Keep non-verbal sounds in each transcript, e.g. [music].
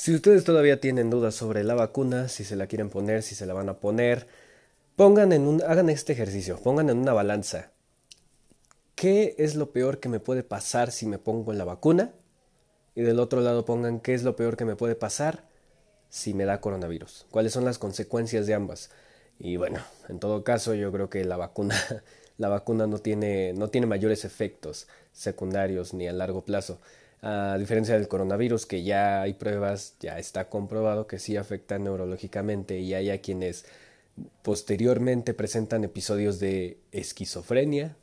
Si ustedes todavía tienen dudas sobre la vacuna, si se la quieren poner, si se la van a poner, pongan en un, hagan este ejercicio, pongan en una balanza. ¿Qué es lo peor que me puede pasar si me pongo en la vacuna? Y del otro lado pongan qué es lo peor que me puede pasar si me da coronavirus. ¿Cuáles son las consecuencias de ambas? Y bueno, en todo caso yo creo que la vacuna, [laughs] la vacuna no tiene, no tiene mayores efectos secundarios ni a largo plazo. A diferencia del coronavirus, que ya hay pruebas, ya está comprobado que sí afecta neurológicamente y hay a quienes posteriormente presentan episodios de esquizofrenia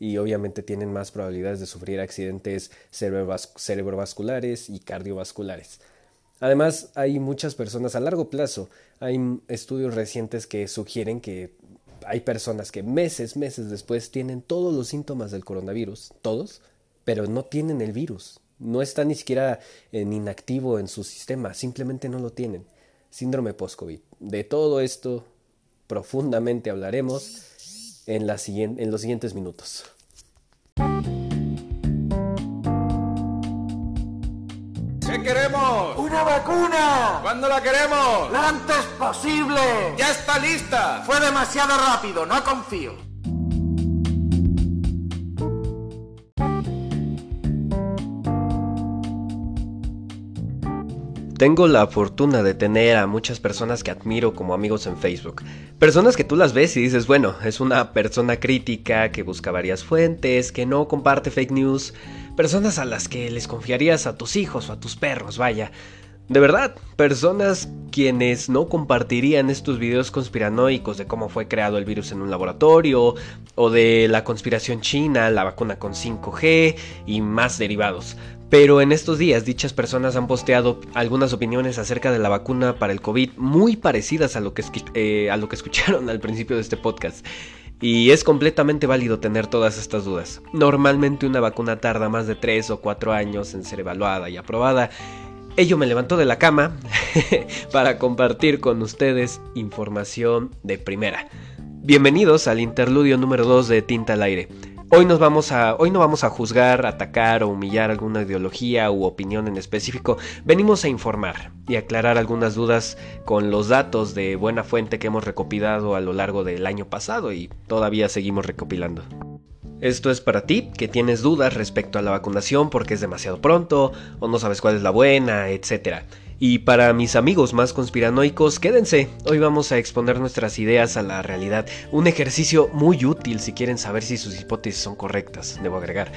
y obviamente tienen más probabilidades de sufrir accidentes cerebrovasculares y cardiovasculares. Además, hay muchas personas a largo plazo, hay estudios recientes que sugieren que hay personas que meses, meses después tienen todos los síntomas del coronavirus, todos, pero no tienen el virus, no está ni siquiera en inactivo en su sistema, simplemente no lo tienen. Síndrome post-COVID. De todo esto profundamente hablaremos en, la en los siguientes minutos. ¿Qué queremos? ¡Una vacuna! ¿Cuándo la queremos? ¡Lo antes posible! ¡Ya está lista! Fue demasiado rápido, no confío. Tengo la fortuna de tener a muchas personas que admiro como amigos en Facebook. Personas que tú las ves y dices, bueno, es una persona crítica que busca varias fuentes, que no comparte fake news. Personas a las que les confiarías a tus hijos o a tus perros, vaya. De verdad, personas quienes no compartirían estos videos conspiranoicos de cómo fue creado el virus en un laboratorio, o de la conspiración china, la vacuna con 5G y más derivados. Pero en estos días dichas personas han posteado algunas opiniones acerca de la vacuna para el COVID muy parecidas a lo que, eh, a lo que escucharon [laughs] al principio de este podcast. Y es completamente válido tener todas estas dudas. Normalmente una vacuna tarda más de 3 o 4 años en ser evaluada y aprobada. Ello me levantó de la cama [laughs] para compartir con ustedes información de primera. Bienvenidos al interludio número 2 de Tinta al Aire. Hoy, no vamos a juzgar, atacar o humillar alguna ideología u opinión en específico. Venimos a informar y aclarar algunas dudas con los datos de buena fuente que hemos recopilado a lo largo del año pasado y todavía seguimos recopilando. Esto es para ti que tienes dudas respecto a la vacunación porque es demasiado pronto o no sabes cuál es la buena, etc. Y para mis amigos más conspiranoicos, quédense. Hoy vamos a exponer nuestras ideas a la realidad. Un ejercicio muy útil si quieren saber si sus hipótesis son correctas, debo agregar.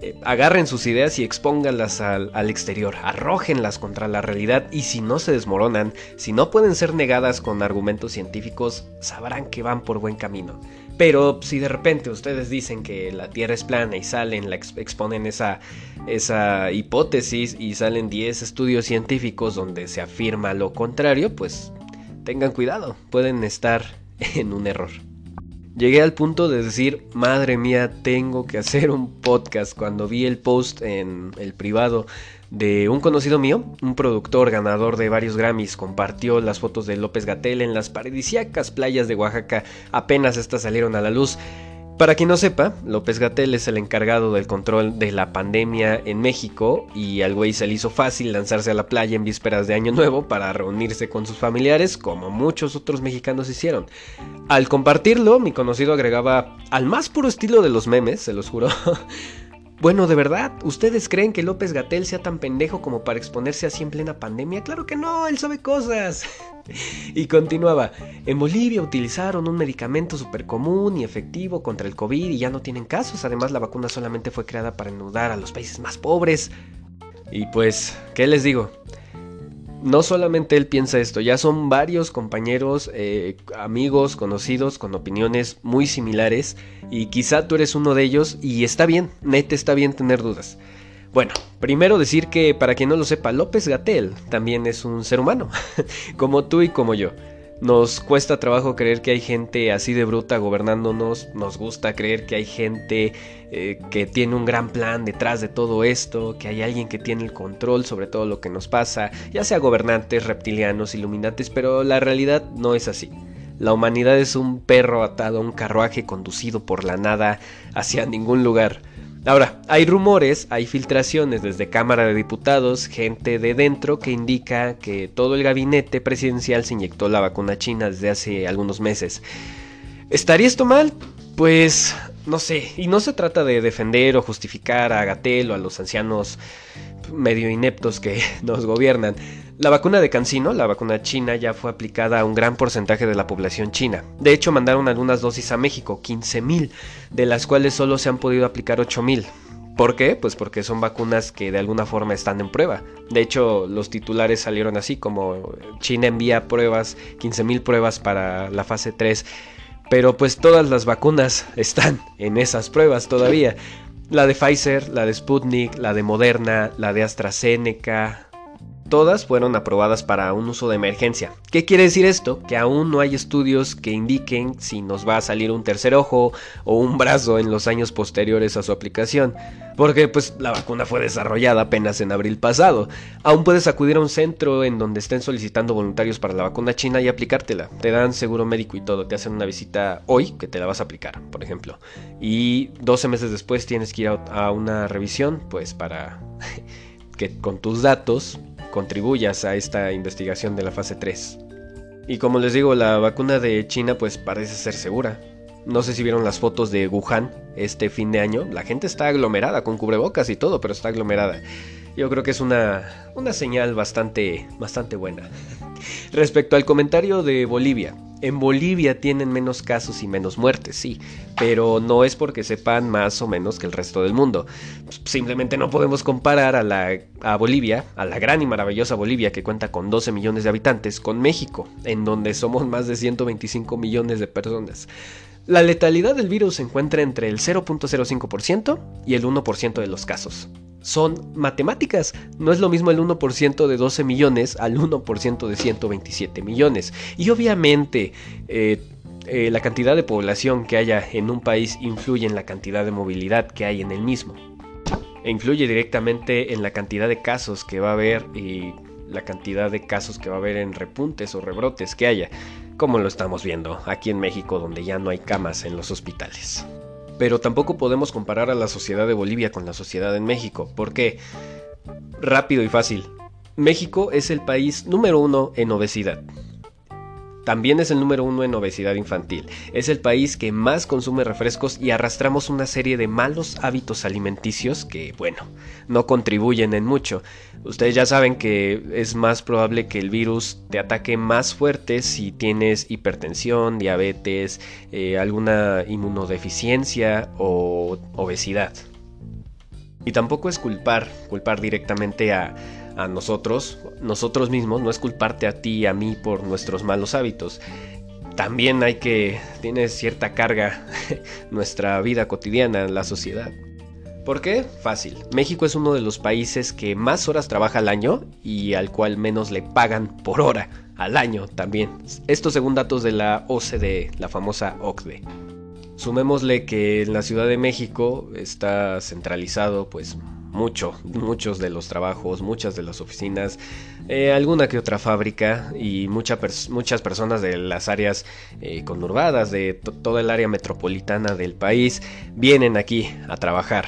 Eh, agarren sus ideas y expónganlas al, al, exterior, arrójenlas contra la realidad y si no se desmoronan, si no pueden ser negadas con argumentos científicos, sabrán que van por buen camino. Pero si de repente ustedes dicen que la Tierra es plana y salen, exponen esa, esa hipótesis y salen 10 estudios científicos donde se afirma lo contrario, pues tengan cuidado, pueden estar [laughs] en un error. Llegué al punto de decir, madre mía, tengo que hacer un podcast cuando vi el post en el privado de un conocido mío, un productor ganador de varios Grammys, compartió las fotos de López Gatel en las paradisíacas playas de Oaxaca apenas estas salieron a la luz. Para quien no sepa, López Gatel es el encargado del control de la pandemia en México y al güey se le hizo fácil lanzarse a la playa en vísperas de Año Nuevo para reunirse con sus familiares como muchos otros mexicanos hicieron. Al compartirlo, mi conocido agregaba al más puro estilo de los memes, se los juro. [laughs] Bueno, de verdad, ¿ustedes creen que López Gatel sea tan pendejo como para exponerse así en plena pandemia? Claro que no, él sabe cosas. [laughs] y continuaba, en Bolivia utilizaron un medicamento súper común y efectivo contra el COVID y ya no tienen casos. Además, la vacuna solamente fue creada para enudar a los países más pobres. Y pues, ¿qué les digo? No solamente él piensa esto, ya son varios compañeros, eh, amigos, conocidos con opiniones muy similares y quizá tú eres uno de ellos y está bien, neta está bien tener dudas. Bueno, primero decir que para quien no lo sepa, López Gatel también es un ser humano, [laughs] como tú y como yo. Nos cuesta trabajo creer que hay gente así de bruta gobernándonos, nos gusta creer que hay gente eh, que tiene un gran plan detrás de todo esto, que hay alguien que tiene el control sobre todo lo que nos pasa, ya sea gobernantes, reptilianos, iluminantes, pero la realidad no es así. La humanidad es un perro atado a un carruaje conducido por la nada hacia ningún lugar. Ahora, hay rumores, hay filtraciones desde Cámara de Diputados, gente de dentro que indica que todo el gabinete presidencial se inyectó la vacuna china desde hace algunos meses. ¿Estaría esto mal? Pues no sé, y no se trata de defender o justificar a Gatel o a los ancianos medio ineptos que [laughs] nos gobiernan. La vacuna de Cancino, la vacuna china, ya fue aplicada a un gran porcentaje de la población china. De hecho, mandaron algunas dosis a México, 15.000, de las cuales solo se han podido aplicar 8.000. ¿Por qué? Pues porque son vacunas que de alguna forma están en prueba. De hecho, los titulares salieron así, como China envía pruebas, 15.000 pruebas para la fase 3 pero pues todas las vacunas [laughs] están en esas pruebas todavía. La de Pfizer, la de Sputnik, la de Moderna, la de AstraZeneca, Todas fueron aprobadas para un uso de emergencia. ¿Qué quiere decir esto? Que aún no hay estudios que indiquen si nos va a salir un tercer ojo o un [laughs] brazo en los años posteriores a su aplicación. Porque pues la vacuna fue desarrollada apenas en abril pasado. Aún puedes acudir a un centro en donde estén solicitando voluntarios para la vacuna china y aplicártela. Te dan seguro médico y todo. Te hacen una visita hoy que te la vas a aplicar, por ejemplo. Y 12 meses después tienes que ir a una revisión pues para [laughs] que con tus datos contribuyas a esta investigación de la fase 3. Y como les digo, la vacuna de China pues parece ser segura. No sé si vieron las fotos de Wuhan este fin de año. La gente está aglomerada con cubrebocas y todo, pero está aglomerada. Yo creo que es una, una señal bastante, bastante buena. [laughs] Respecto al comentario de Bolivia, en Bolivia tienen menos casos y menos muertes, sí, pero no es porque sepan más o menos que el resto del mundo. Simplemente no podemos comparar a, la, a Bolivia, a la gran y maravillosa Bolivia que cuenta con 12 millones de habitantes, con México, en donde somos más de 125 millones de personas. La letalidad del virus se encuentra entre el 0.05% y el 1% de los casos son matemáticas. No es lo mismo el 1% de 12 millones al 1% de 127 millones. Y obviamente eh, eh, la cantidad de población que haya en un país influye en la cantidad de movilidad que hay en el mismo. E influye directamente en la cantidad de casos que va a haber y la cantidad de casos que va a haber en repuntes o rebrotes que haya, como lo estamos viendo aquí en México donde ya no hay camas en los hospitales. Pero tampoco podemos comparar a la sociedad de Bolivia con la sociedad en México. ¿Por qué? Rápido y fácil. México es el país número uno en obesidad. También es el número uno en obesidad infantil. Es el país que más consume refrescos y arrastramos una serie de malos hábitos alimenticios que, bueno, no contribuyen en mucho. Ustedes ya saben que es más probable que el virus te ataque más fuerte si tienes hipertensión, diabetes, eh, alguna inmunodeficiencia o obesidad. Y tampoco es culpar, culpar directamente a a nosotros, nosotros mismos, no es culparte a ti y a mí por nuestros malos hábitos. También hay que, tiene cierta carga [laughs] nuestra vida cotidiana, la sociedad. ¿Por qué? Fácil. México es uno de los países que más horas trabaja al año y al cual menos le pagan por hora al año también. Esto según datos de la OCDE, la famosa OCDE. Sumémosle que en la Ciudad de México está centralizado pues mucho, muchos de los trabajos, muchas de las oficinas, eh, alguna que otra fábrica y muchas personas de las áreas eh, conurbadas, de toda el área metropolitana del país, vienen aquí a trabajar.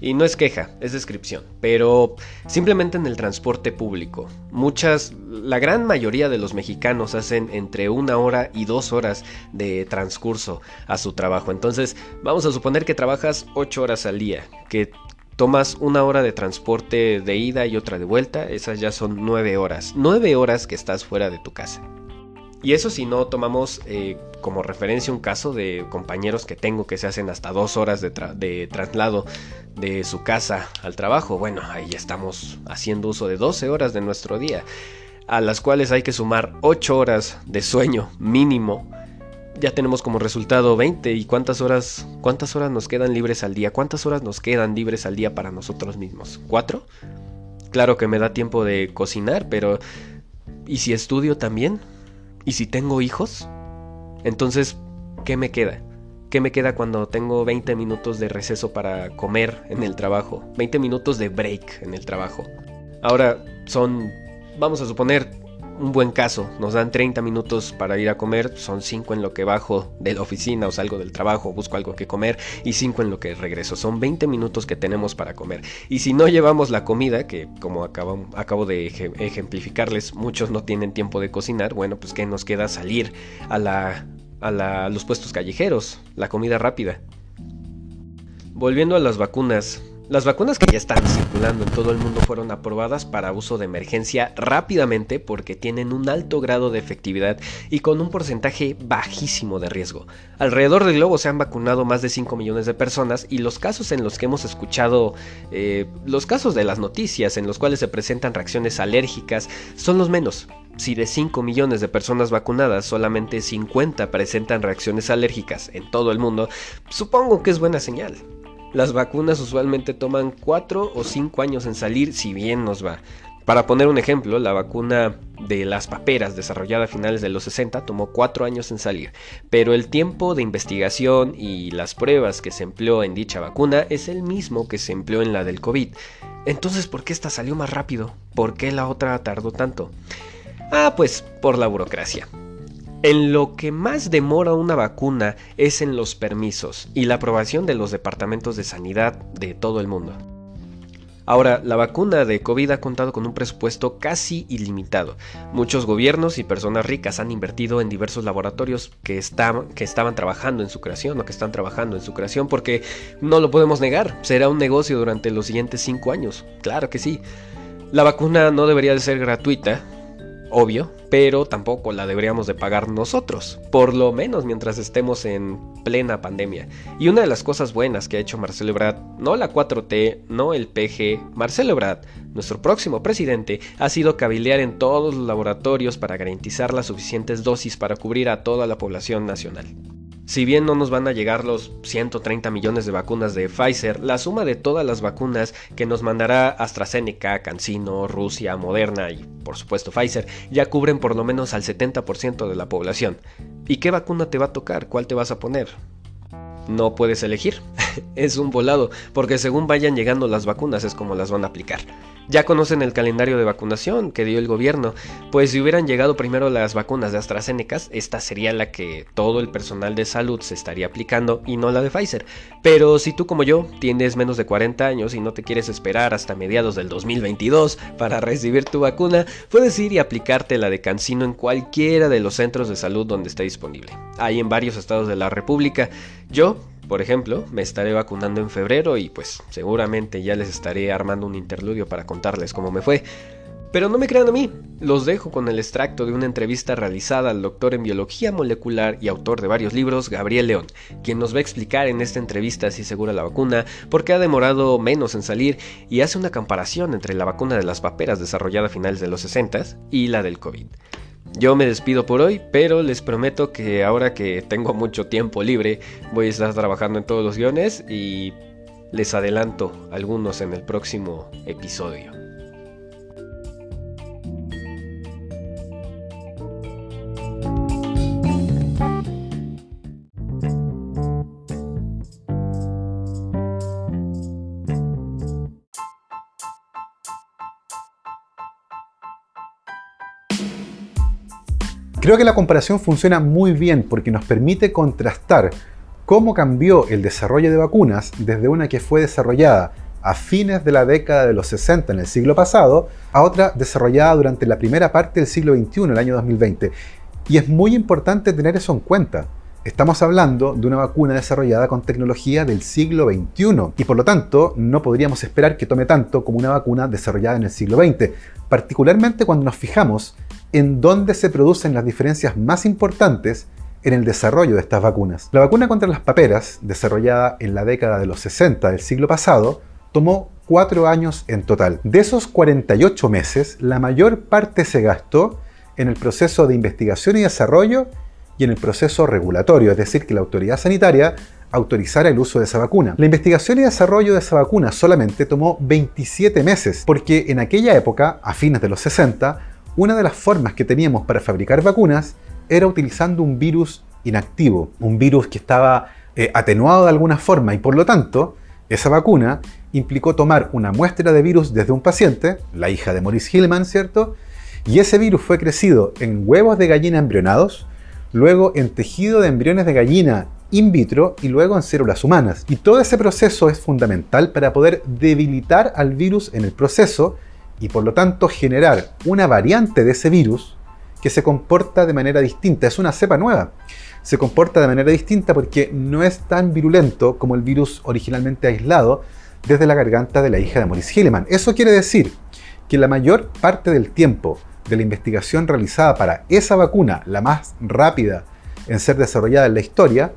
Y no es queja, es descripción, pero simplemente en el transporte público. Muchas, la gran mayoría de los mexicanos hacen entre una hora y dos horas de transcurso a su trabajo. Entonces, vamos a suponer que trabajas ocho horas al día, que tomas una hora de transporte de ida y otra de vuelta, esas ya son nueve horas. Nueve horas que estás fuera de tu casa. Y eso si no tomamos eh, como referencia un caso de compañeros que tengo que se hacen hasta dos horas de, de, traslado de su casa al trabajo. Bueno, ahí estamos haciendo uso de 12 horas de nuestro día, a las cuales hay que sumar 8 horas de sueño mínimo ya tenemos como resultado 20 y cuántas horas cuántas horas nos quedan libres al día, cuántas horas nos quedan libres al día para nosotros mismos, ¿4? Claro que me da tiempo de cocinar, pero ¿y si estudio también? ¿Y si tengo hijos? Entonces, ¿qué me queda? ¿Qué me queda cuando tengo 20 minutos de receso para comer en el trabajo? 20 minutos de break en el trabajo. Ahora son, vamos a suponer, un buen caso. Nos dan 30 minutos para ir a comer, son 5 en lo que bajo de la oficina o salgo del trabajo, busco algo que comer y 5 en lo que regreso. Son 20 minutos que tenemos para comer. Y si no llevamos la comida, que como acabo, de ejemplificarles, muchos no tienen tiempo de cocinar, bueno, pues que nos queda salir a, la, a los puestos callejeros, la comida rápida. Volviendo a las vacunas, las vacunas que ya están circulando en todo el mundo fueron aprobadas para uso de emergencia rápidamente porque tienen un alto grado de efectividad y con un porcentaje bajísimo de riesgo. Alrededor del globo se han vacunado más de 5 millones de personas y los casos en los que hemos escuchado, eh, los casos de las noticias en los cuales se presentan reacciones alérgicas son los menos. Si de 5 millones de personas vacunadas solamente 50 presentan reacciones alérgicas en todo el mundo, supongo que es buena señal. Las vacunas usualmente toman 4 o 5 años en salir si bien nos va. Para poner un ejemplo, la vacuna de las paperas desarrollada a finales de los 60 tomó 4 años en salir, pero el tiempo de investigación y las pruebas que se empleó en dicha vacuna es el mismo que se empleó en la del COVID. Entonces, ¿por qué esta salió más rápido? ¿Por qué la otra tardó tanto? Ah, pues por la burocracia. En lo que más demora una vacuna es en los permisos y la aprobación de los departamentos de sanidad de todo el mundo. Ahora, la vacuna de COVID ha contado con un presupuesto casi ilimitado. Muchos gobiernos y personas ricas han invertido en diversos laboratorios que, estaban trabajando en su creación o que están trabajando en su creación porque no lo podemos negar, será un negocio durante los siguientes cinco años. Claro que sí. La vacuna no debería de ser gratuita, obvio, pero tampoco la deberíamos de pagar nosotros, por lo menos mientras estemos en plena pandemia. Y una de las cosas buenas que ha hecho Marcelo Ebrard, no la 4T, no el PG, Marcelo Ebrard, nuestro próximo presidente, ha sido cabilear en todos los laboratorios para garantizar las suficientes dosis para cubrir a toda la población nacional. Si bien no nos van a llegar los 130 millones de vacunas de Pfizer, la suma de todas las vacunas que nos mandará AstraZeneca, CanSino, Rusia, Moderna y por supuesto Pfizer ya cubren por lo menos al 70% de la población. ¿Y qué vacuna te va a tocar? ¿Cuál te vas a poner? No puedes elegir. [laughs] es un volado, porque según vayan llegando las vacunas es como las van a aplicar. Ya conocen el calendario de vacunación que dio el gobierno, pues si hubieran llegado primero las vacunas de AstraZeneca, esta sería la que todo el personal de salud se estaría aplicando y no la de Pfizer. Pero si tú como yo tienes menos de 40 años y no te quieres esperar hasta mediados del 2022 para recibir tu vacuna, puedes ir y aplicarte la de Cancino en cualquiera de los centros de salud donde esté disponible. Hay en varios estados de la República. Yo por ejemplo, me estaré vacunando en febrero y pues seguramente ya les estaré armando un interludio para contarles cómo me fue. Pero no me crean a mí, los dejo con el extracto de una entrevista realizada al doctor en biología molecular y autor de varios libros, Gabriel León, quien nos va a explicar en esta entrevista si segura la vacuna, por qué ha demorado menos en salir y hace una comparación entre la vacuna de las paperas desarrollada a finales de los 60 y la del COVID. Yo me despido por hoy, pero les prometo que ahora que tengo mucho tiempo libre, voy a estar trabajando en todos los guiones y les adelanto algunos en el próximo episodio. Creo que la comparación funciona muy bien porque nos permite contrastar cómo cambió el desarrollo de vacunas desde una que fue desarrollada a fines de la década de los 60 en el siglo pasado a otra desarrollada durante la primera parte del siglo XXI, el año 2020. Y es muy importante tener eso en cuenta. Estamos hablando de una vacuna desarrollada con tecnología del siglo XXI y por lo tanto no podríamos esperar que tome tanto como una vacuna desarrollada en el siglo XX, particularmente cuando nos fijamos en dónde se producen las diferencias más importantes en el desarrollo de estas vacunas. La vacuna contra las paperas, desarrollada en la década de los 60 del siglo pasado, tomó cuatro años en total. De esos 48 meses, la mayor parte se gastó en el proceso de investigación y desarrollo y en el proceso regulatorio, es decir, que la autoridad sanitaria autorizara el uso de esa vacuna. La investigación y desarrollo de esa vacuna solamente tomó 27 meses, porque en aquella época, a fines de los 60, una de las formas que teníamos para fabricar vacunas era utilizando un virus inactivo, un virus que estaba eh, atenuado de alguna forma y por lo tanto esa vacuna implicó tomar una muestra de virus desde un paciente, la hija de Maurice Hillman, ¿cierto? Y ese virus fue crecido en huevos de gallina embrionados, luego en tejido de embriones de gallina in vitro y luego en células humanas. Y todo ese proceso es fundamental para poder debilitar al virus en el proceso y por lo tanto generar una variante de ese virus que se comporta de manera distinta. Es una cepa nueva. Se comporta de manera distinta porque no es tan virulento como el virus originalmente aislado desde la garganta de la hija de Maurice Hilleman. Eso quiere decir que la mayor parte del tiempo de la investigación realizada para esa vacuna, la más rápida en ser desarrollada en la historia,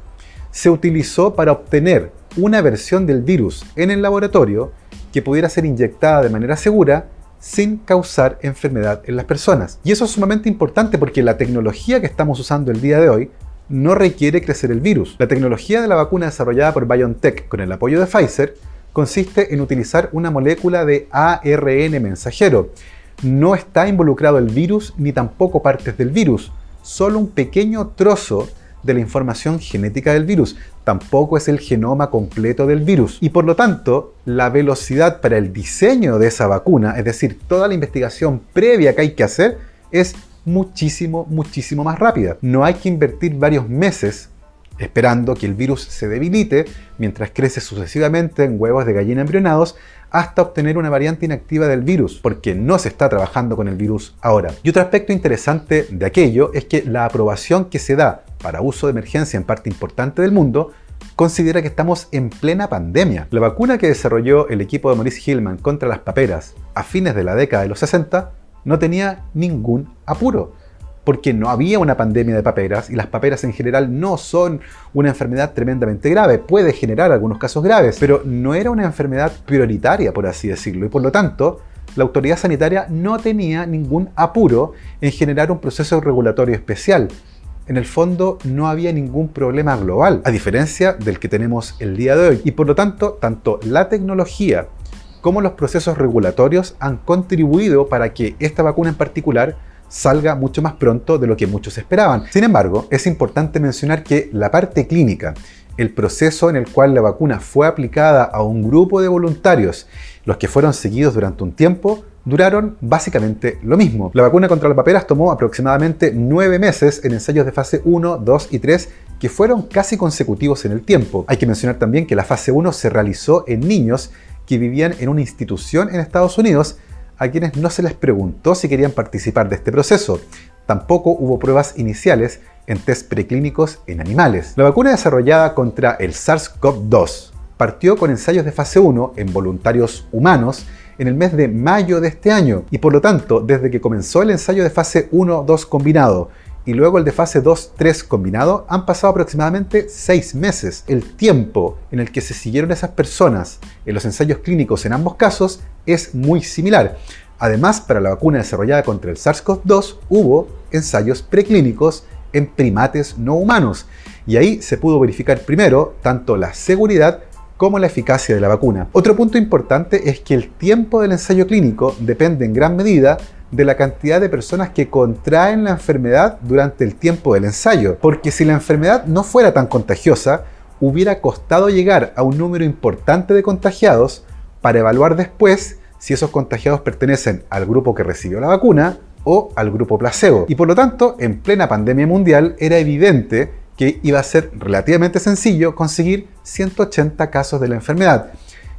se utilizó para obtener una versión del virus en el laboratorio que pudiera ser inyectada de manera segura sin causar enfermedad en las personas. Y eso es sumamente importante porque la tecnología que estamos usando el día de hoy no requiere crecer el virus. La tecnología de la vacuna desarrollada por BioNTech con el apoyo de Pfizer consiste en utilizar una molécula de ARN mensajero. No está involucrado el virus ni tampoco partes del virus, solo un pequeño trozo de la información genética del virus, tampoco es el genoma completo del virus. Y por lo tanto, la velocidad para el diseño de esa vacuna, es decir, toda la investigación previa que hay que hacer, es muchísimo, muchísimo más rápida. No hay que invertir varios meses esperando que el virus se debilite mientras crece sucesivamente en huevos de gallina embrionados hasta obtener una variante inactiva del virus, porque no se está trabajando con el virus ahora. Y otro aspecto interesante de aquello es que la aprobación que se da para uso de emergencia en parte importante del mundo considera que estamos en plena pandemia. La vacuna que desarrolló el equipo de Maurice Hillman contra las paperas a fines de la década de los 60 no tenía ningún apuro porque no había una pandemia de paperas y las paperas en general no son una enfermedad tremendamente grave. Puede generar algunos casos graves, pero no era una enfermedad prioritaria, por así decirlo, y por lo tanto la autoridad sanitaria no tenía ningún apuro en generar un proceso regulatorio especial. En el fondo no había ningún problema global, a diferencia del que tenemos el día de hoy. Y por lo tanto, tanto la tecnología como los procesos regulatorios han contribuido para que esta vacuna en particular salga mucho más pronto de lo que muchos esperaban. Sin embargo, es importante mencionar que la parte clínica, el proceso en el cual la vacuna fue aplicada a un grupo de voluntarios, los que fueron seguidos durante un tiempo, duraron básicamente lo mismo. La vacuna contra las paperas tomó aproximadamente nueve meses en ensayos de fase 1, 2 y 3 que fueron casi consecutivos en el tiempo. Hay que mencionar también que la fase 1 se realizó en niños que vivían en una institución en Estados Unidos a quienes no se les preguntó si querían participar de este proceso. Tampoco hubo pruebas iniciales en test preclínicos en animales. La vacuna desarrollada contra el SARS-CoV-2 partió con ensayos de fase 1 en voluntarios humanos en el mes de mayo de este año y por lo tanto desde que comenzó el ensayo de fase 1-2 combinado y luego el de fase 2-3 combinado han pasado aproximadamente 6 meses. El tiempo en el que se siguieron esas personas en los ensayos clínicos en ambos casos es muy similar. Además, para la vacuna desarrollada contra el SARS-CoV-2 hubo ensayos preclínicos en primates no humanos y ahí se pudo verificar primero tanto la seguridad como la eficacia de la vacuna. Otro punto importante es que el tiempo del ensayo clínico depende en gran medida de la cantidad de personas que contraen la enfermedad durante el tiempo del ensayo. Porque si la enfermedad no fuera tan contagiosa, hubiera costado llegar a un número importante de contagiados para evaluar después si esos contagiados pertenecen al grupo que recibió la vacuna o al grupo placebo. Y por lo tanto, en plena pandemia mundial era evidente que iba a ser relativamente sencillo conseguir 180 casos de la enfermedad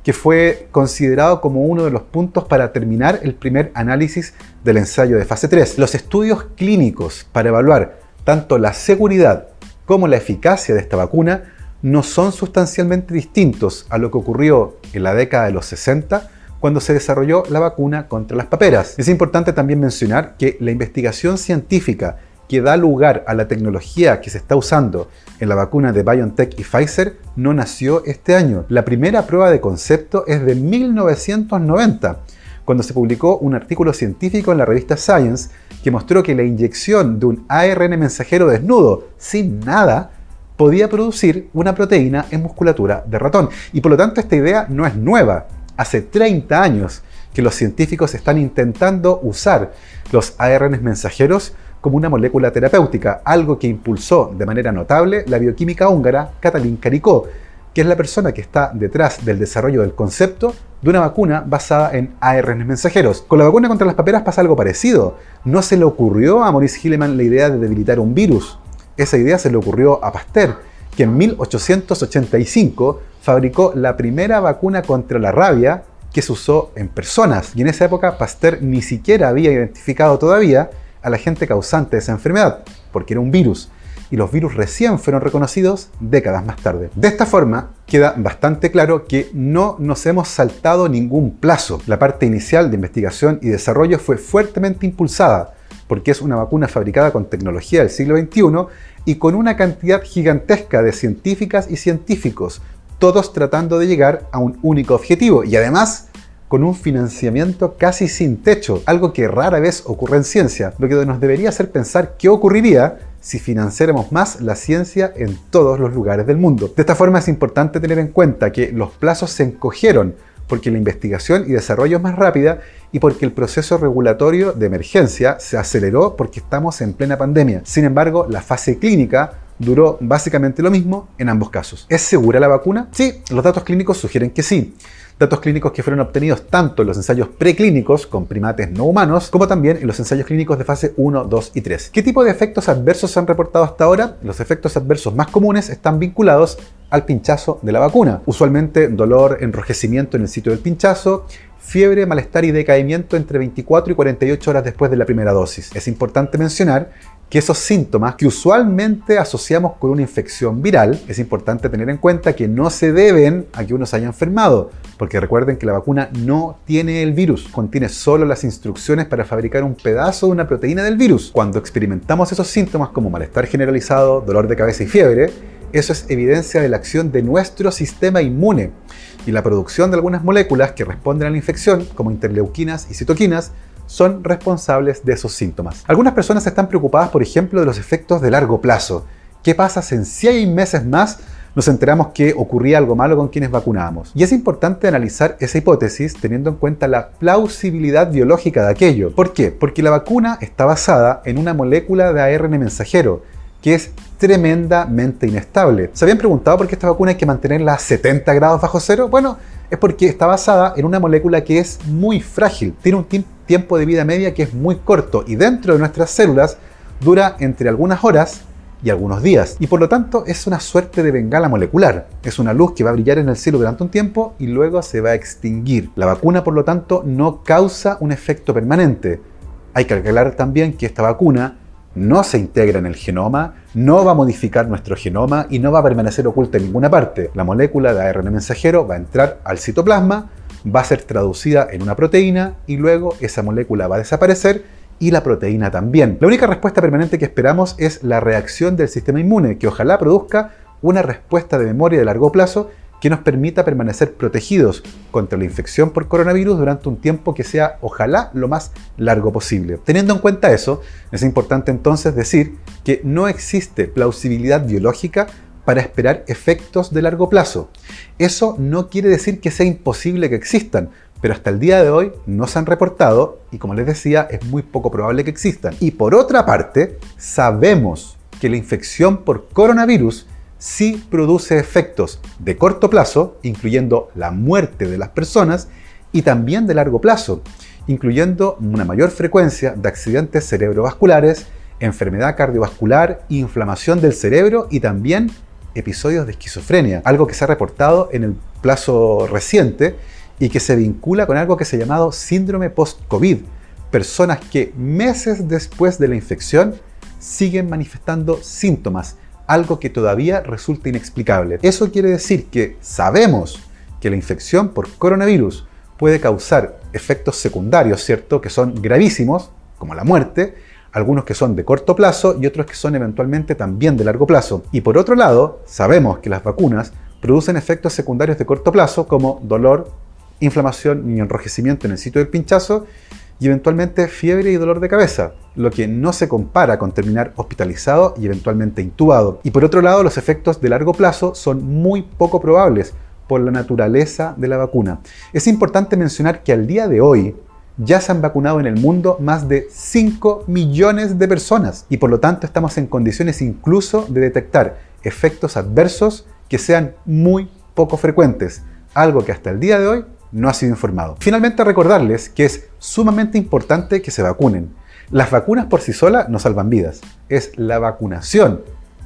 que fue considerado como uno de los puntos para terminar el primer análisis del ensayo de fase 3. Los estudios clínicos para evaluar tanto la seguridad como la eficacia de esta vacuna no son sustancialmente distintos a lo que ocurrió en la década de los 60 cuando se desarrolló la vacuna contra las paperas. Es importante también mencionar que la investigación científica que da lugar a la tecnología que se está usando en la vacuna de BioNTech y Pfizer no nació este año. La primera prueba de concepto es de 1990, cuando se publicó un artículo científico en la revista Science que mostró que la inyección de un ARN mensajero desnudo, sin nada, podía producir una proteína en musculatura de ratón. Y por lo tanto esta idea no es nueva. Hace 30 años que los científicos están intentando usar los ARN mensajeros como una molécula terapéutica, algo que impulsó de manera notable la bioquímica húngara Katalin Karikó, que es la persona que está detrás del desarrollo del concepto de una vacuna basada en ARN mensajeros. Con la vacuna contra las paperas pasa algo parecido. No se le ocurrió a Maurice Hilleman la idea de debilitar un virus. Esa idea se le ocurrió a Pasteur, que en 1885 fabricó la primera vacuna contra la rabia que se usó en personas. Y en esa época Pasteur ni siquiera había identificado todavía al agente causante de esa enfermedad, porque era un virus y los virus recién fueron reconocidos décadas más tarde. De esta forma, queda bastante claro que no nos hemos saltado ningún plazo. La parte inicial de investigación y desarrollo fue fuertemente impulsada, porque es una vacuna fabricada con tecnología del siglo XXI y con una cantidad gigantesca de científicas y científicos, todos tratando de llegar a un único objetivo y además con un financiamiento casi sin techo, algo que rara vez ocurre en ciencia, lo que nos debería hacer pensar qué ocurriría si financiáramos más la ciencia en todos los lugares del mundo. De esta forma es importante tener en cuenta que los plazos se encogieron porque la investigación y desarrollo es más rápida y porque el proceso regulatorio de emergencia se aceleró porque estamos en plena pandemia. Sin embargo, la fase clínica duró básicamente lo mismo en ambos casos. ¿Es segura la vacuna? Sí, los datos clínicos sugieren que sí datos clínicos que fueron obtenidos tanto en los ensayos preclínicos con primates no humanos, como también en los ensayos clínicos de fase 1, 2 y 3. ¿Qué tipo de efectos adversos se han reportado hasta ahora? Los efectos adversos más comunes están vinculados al pinchazo de la vacuna. Usualmente dolor, enrojecimiento en el sitio del pinchazo, fiebre, malestar y decaimiento entre 24 y 48 horas después de la primera dosis. Es importante mencionar que esos síntomas que usualmente asociamos con una infección viral, es importante tener en cuenta que no se deben a que uno se haya enfermado, porque recuerden que la vacuna no tiene el virus, contiene solo las instrucciones para fabricar un pedazo de una proteína del virus. Cuando experimentamos esos síntomas como malestar generalizado, dolor de cabeza y fiebre, eso es evidencia de la acción de nuestro sistema inmune y la producción de algunas moléculas que responden a la infección, como interleuquinas y citoquinas, son responsables de esos síntomas. Algunas personas están preocupadas, por ejemplo, de los efectos de largo plazo. ¿Qué pasa si en seis meses más nos enteramos que ocurría algo malo con quienes vacunábamos? Y es importante analizar esa hipótesis teniendo en cuenta la plausibilidad biológica de aquello. ¿Por qué? Porque la vacuna está basada en una molécula de ARN mensajero que es tremendamente inestable. ¿Se habían preguntado por qué esta vacuna hay que mantenerla a 70 grados bajo cero? Bueno, es porque está basada en una molécula que es muy frágil, tiene un tiempo de vida media que es muy corto y dentro de nuestras células dura entre algunas horas y algunos días. Y por lo tanto es una suerte de bengala molecular. Es una luz que va a brillar en el cielo durante un tiempo y luego se va a extinguir. La vacuna por lo tanto no causa un efecto permanente. Hay que aclarar también que esta vacuna no se integra en el genoma, no va a modificar nuestro genoma y no va a permanecer oculta en ninguna parte. La molécula de ARN mensajero va a entrar al citoplasma, va a ser traducida en una proteína y luego esa molécula va a desaparecer y la proteína también. La única respuesta permanente que esperamos es la reacción del sistema inmune, que ojalá produzca una respuesta de memoria de largo plazo que nos permita permanecer protegidos contra la infección por coronavirus durante un tiempo que sea, ojalá, lo más largo posible. Teniendo en cuenta eso, es importante entonces decir que no existe plausibilidad biológica para esperar efectos de largo plazo. Eso no quiere decir que sea imposible que existan, pero hasta el día de hoy no se han reportado y como les decía es muy poco probable que existan. Y por otra parte, sabemos que la infección por coronavirus sí produce efectos de corto plazo, incluyendo la muerte de las personas, y también de largo plazo, incluyendo una mayor frecuencia de accidentes cerebrovasculares, enfermedad cardiovascular, inflamación del cerebro y también episodios de esquizofrenia, algo que se ha reportado en el plazo reciente y que se vincula con algo que se ha llamado síndrome post-COVID, personas que meses después de la infección siguen manifestando síntomas algo que todavía resulta inexplicable. Eso quiere decir que sabemos que la infección por coronavirus puede causar efectos secundarios, ¿cierto? Que son gravísimos, como la muerte, algunos que son de corto plazo y otros que son eventualmente también de largo plazo. Y por otro lado, sabemos que las vacunas producen efectos secundarios de corto plazo como dolor, inflamación y enrojecimiento en el sitio del pinchazo y eventualmente fiebre y dolor de cabeza, lo que no se compara con terminar hospitalizado y eventualmente intubado. Y por otro lado, los efectos de largo plazo son muy poco probables por la naturaleza de la vacuna. Es importante mencionar que al día de hoy ya se han vacunado en el mundo más de 5 millones de personas y por lo tanto estamos en condiciones incluso de detectar efectos adversos que sean muy poco frecuentes, algo que hasta el día de hoy no ha sido informado. Finalmente recordarles que es sumamente importante que se vacunen. Las vacunas por sí solas no salvan vidas, es la vacunación.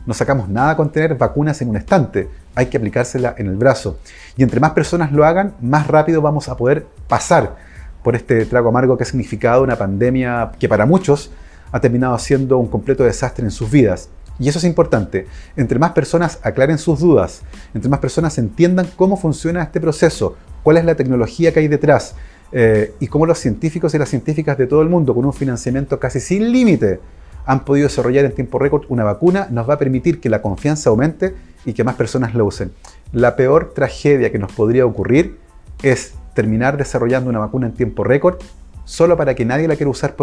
No sacamos nada con tener vacunas en un estante, hay que aplicársela en el brazo. Y entre más personas lo hagan, más rápido vamos a poder pasar por este trago amargo que ha significado una pandemia que para muchos ha terminado siendo un completo desastre en sus vidas. Y eso es importante. Entre más personas aclaren sus dudas, entre más personas entiendan cómo funciona este proceso, cuál es la tecnología que hay detrás eh, y cómo los científicos y las científicas de todo el mundo, con un financiamiento casi sin límite, han podido desarrollar en tiempo récord una vacuna, nos va a permitir que la confianza aumente y que más personas la usen. La peor tragedia que nos podría ocurrir es terminar desarrollando una vacuna en tiempo récord solo para que nadie la quiera usar.